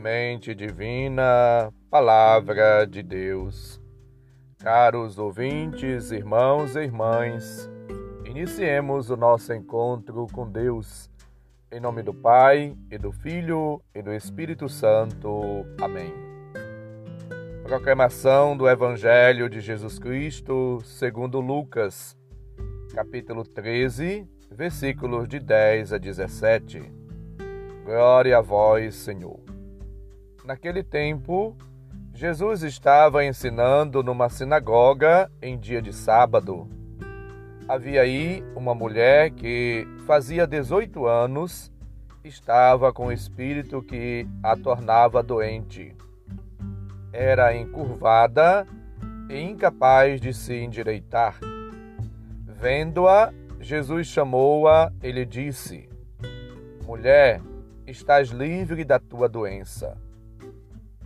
Semente Divina, Palavra de Deus. Caros ouvintes, irmãos e irmãs, iniciemos o nosso encontro com Deus. Em nome do Pai, e do Filho, e do Espírito Santo. Amém. Proclamação do Evangelho de Jesus Cristo, segundo Lucas, capítulo 13, versículos de 10 a 17. Glória a vós, Senhor. Naquele tempo, Jesus estava ensinando numa sinagoga em dia de sábado. Havia aí uma mulher que fazia 18 anos estava com o espírito que a tornava doente. Era encurvada e incapaz de se endireitar. Vendo-a, Jesus chamou-a e lhe disse: Mulher, estás livre da tua doença.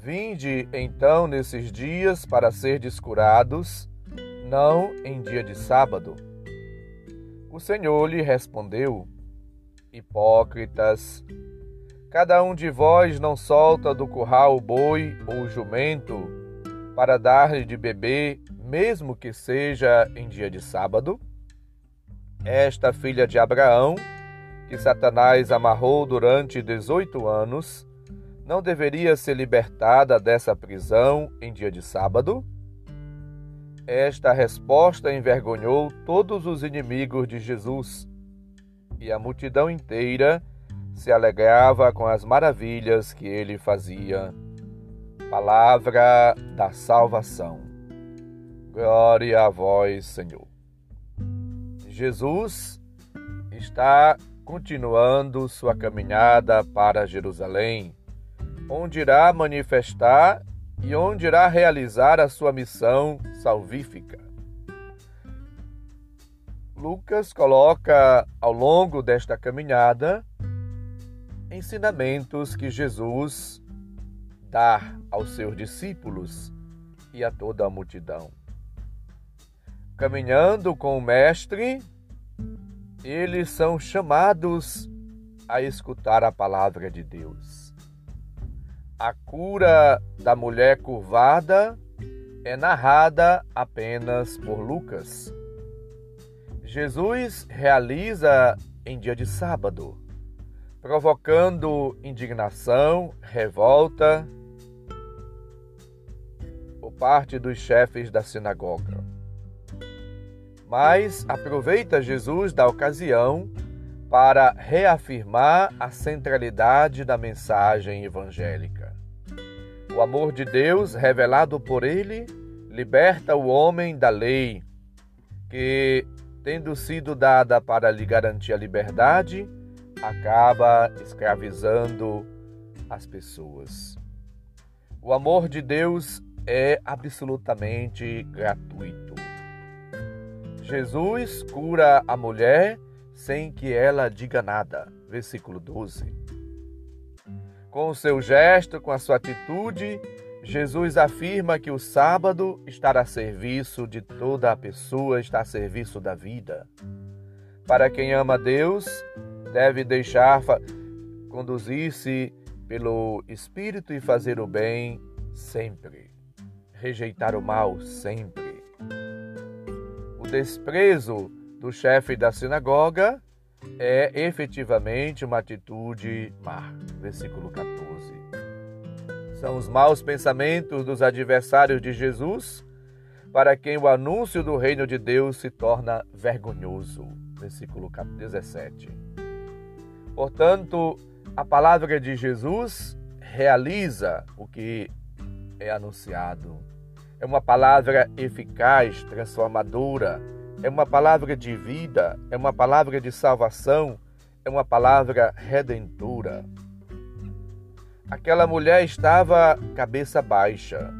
Vinde então nesses dias para ser descurados, não em dia de sábado. O Senhor lhe respondeu: Hipócritas, cada um de vós não solta do curral o boi ou o jumento para dar-lhe de beber, mesmo que seja em dia de sábado? Esta filha de Abraão, que Satanás amarrou durante dezoito anos, não deveria ser libertada dessa prisão em dia de sábado? Esta resposta envergonhou todos os inimigos de Jesus, e a multidão inteira se alegrava com as maravilhas que ele fazia. Palavra da salvação. Glória a vós, Senhor. Jesus está continuando sua caminhada para Jerusalém onde irá manifestar e onde irá realizar a sua missão salvífica. Lucas coloca ao longo desta caminhada ensinamentos que Jesus dá aos seus discípulos e a toda a multidão. Caminhando com o Mestre, eles são chamados a escutar a palavra de Deus. A cura da mulher curvada é narrada apenas por Lucas. Jesus realiza em dia de sábado, provocando indignação, revolta por parte dos chefes da sinagoga. Mas aproveita Jesus da ocasião para reafirmar a centralidade da mensagem evangélica. O amor de Deus, revelado por ele, liberta o homem da lei, que, tendo sido dada para lhe garantir a liberdade, acaba escravizando as pessoas. O amor de Deus é absolutamente gratuito. Jesus cura a mulher sem que ela diga nada. Versículo 12. Com o seu gesto, com a sua atitude, Jesus afirma que o sábado está a serviço de toda a pessoa, está a serviço da vida. Para quem ama Deus, deve deixar conduzir-se pelo Espírito e fazer o bem sempre, rejeitar o mal sempre. O desprezo do chefe da sinagoga é efetivamente uma atitude má. Versículo 14. São os maus pensamentos dos adversários de Jesus para quem o anúncio do reino de Deus se torna vergonhoso. Versículo 17. Portanto, a palavra de Jesus realiza o que é anunciado. É uma palavra eficaz, transformadora, é uma palavra de vida, é uma palavra de salvação, é uma palavra redentora. Aquela mulher estava cabeça baixa,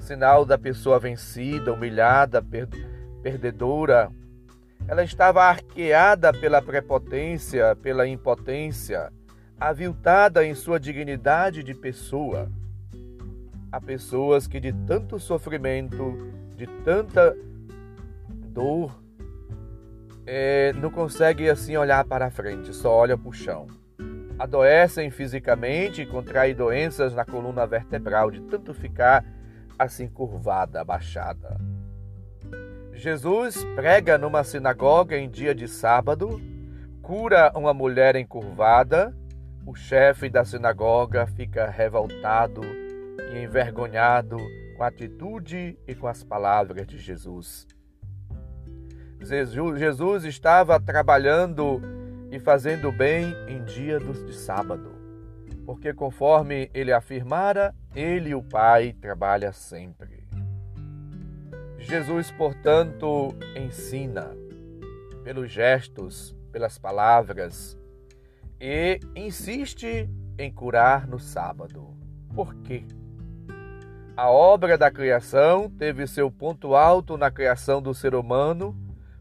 sinal da pessoa vencida, humilhada, per perdedora. Ela estava arqueada pela prepotência, pela impotência, aviltada em sua dignidade de pessoa. Há pessoas que de tanto sofrimento, de tanta dor, é, não conseguem assim olhar para frente, só olha para o chão. Adoecem fisicamente, contraem doenças na coluna vertebral de tanto ficar assim curvada, abaixada. Jesus prega numa sinagoga em dia de sábado, cura uma mulher encurvada. O chefe da sinagoga fica revoltado e envergonhado com a atitude e com as palavras de Jesus. Jesus estava trabalhando e fazendo bem em dia de sábado, porque conforme ele afirmara, ele o Pai trabalham sempre. Jesus, portanto, ensina pelos gestos, pelas palavras e insiste em curar no sábado. Por quê? A obra da criação teve seu ponto alto na criação do ser humano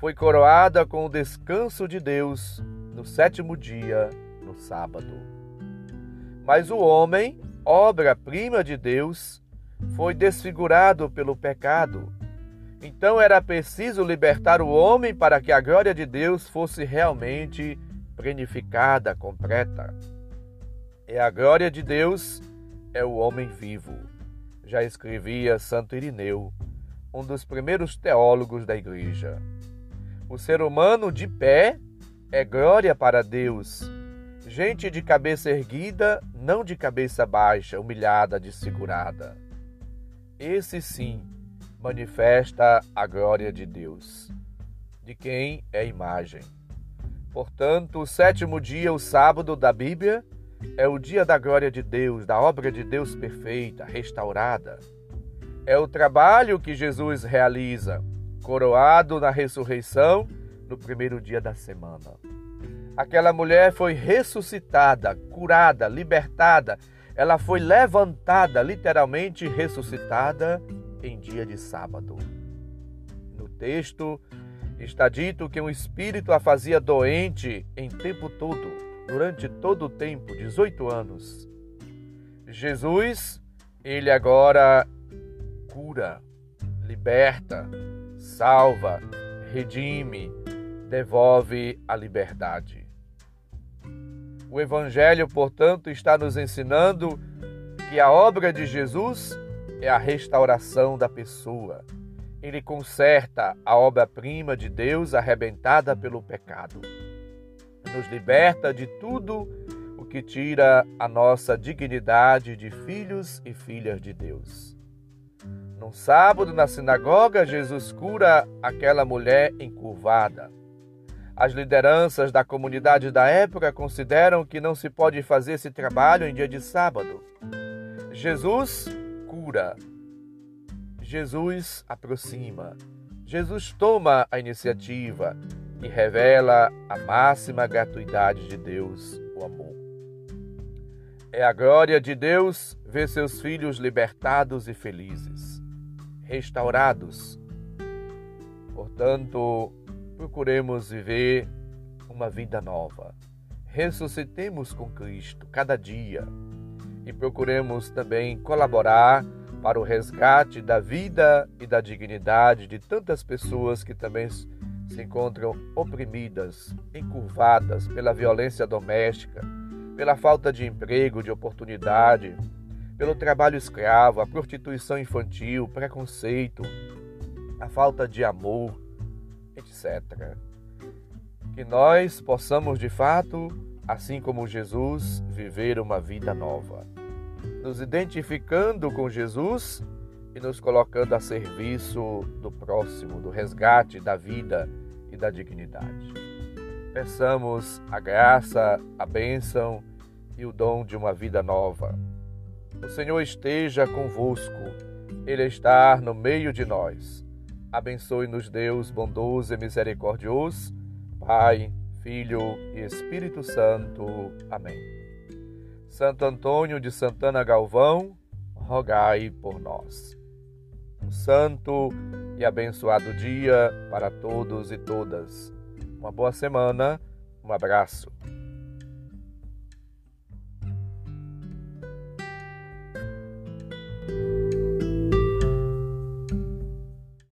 foi coroada com o descanso de Deus no sétimo dia, no sábado. Mas o homem, obra-prima de Deus, foi desfigurado pelo pecado. Então era preciso libertar o homem para que a glória de Deus fosse realmente planificada, completa. E a glória de Deus é o homem vivo. Já escrevia Santo Irineu, um dos primeiros teólogos da igreja. O ser humano de pé é glória para Deus. Gente de cabeça erguida, não de cabeça baixa, humilhada, desfigurada. Esse sim manifesta a glória de Deus, de quem é imagem. Portanto, o sétimo dia, o sábado da Bíblia, é o dia da glória de Deus, da obra de Deus perfeita, restaurada. É o trabalho que Jesus realiza coroado na ressurreição no primeiro dia da semana. Aquela mulher foi ressuscitada, curada, libertada. Ela foi levantada, literalmente ressuscitada, em dia de sábado. No texto está dito que um espírito a fazia doente em tempo todo, durante todo o tempo, 18 anos. Jesus, ele agora cura, liberta, salva, redime, devolve a liberdade. O Evangelho, portanto, está nos ensinando que a obra de Jesus é a restauração da pessoa. Ele conserta a obra-prima de Deus arrebentada pelo pecado. Nos liberta de tudo o que tira a nossa dignidade de filhos e filhas de Deus. No sábado, na sinagoga, Jesus cura aquela mulher encurvada. As lideranças da comunidade da época consideram que não se pode fazer esse trabalho em dia de sábado. Jesus cura. Jesus aproxima. Jesus toma a iniciativa e revela a máxima gratuidade de Deus, o amor. É a glória de Deus ver seus filhos libertados e felizes restaurados. Portanto, procuremos viver uma vida nova. Ressuscitemos com Cristo cada dia e procuremos também colaborar para o resgate da vida e da dignidade de tantas pessoas que também se encontram oprimidas, encurvadas pela violência doméstica, pela falta de emprego, de oportunidade, pelo trabalho escravo, a prostituição infantil, preconceito, a falta de amor, etc. Que nós possamos de fato, assim como Jesus, viver uma vida nova, nos identificando com Jesus e nos colocando a serviço do próximo, do resgate da vida e da dignidade. Peçamos a graça, a bênção e o dom de uma vida nova o Senhor esteja convosco, Ele está no meio de nós. Abençoe-nos, Deus bondoso e misericordioso, Pai, Filho e Espírito Santo. Amém. Santo Antônio de Santana Galvão, rogai por nós. Um santo e abençoado dia para todos e todas. Uma boa semana, um abraço.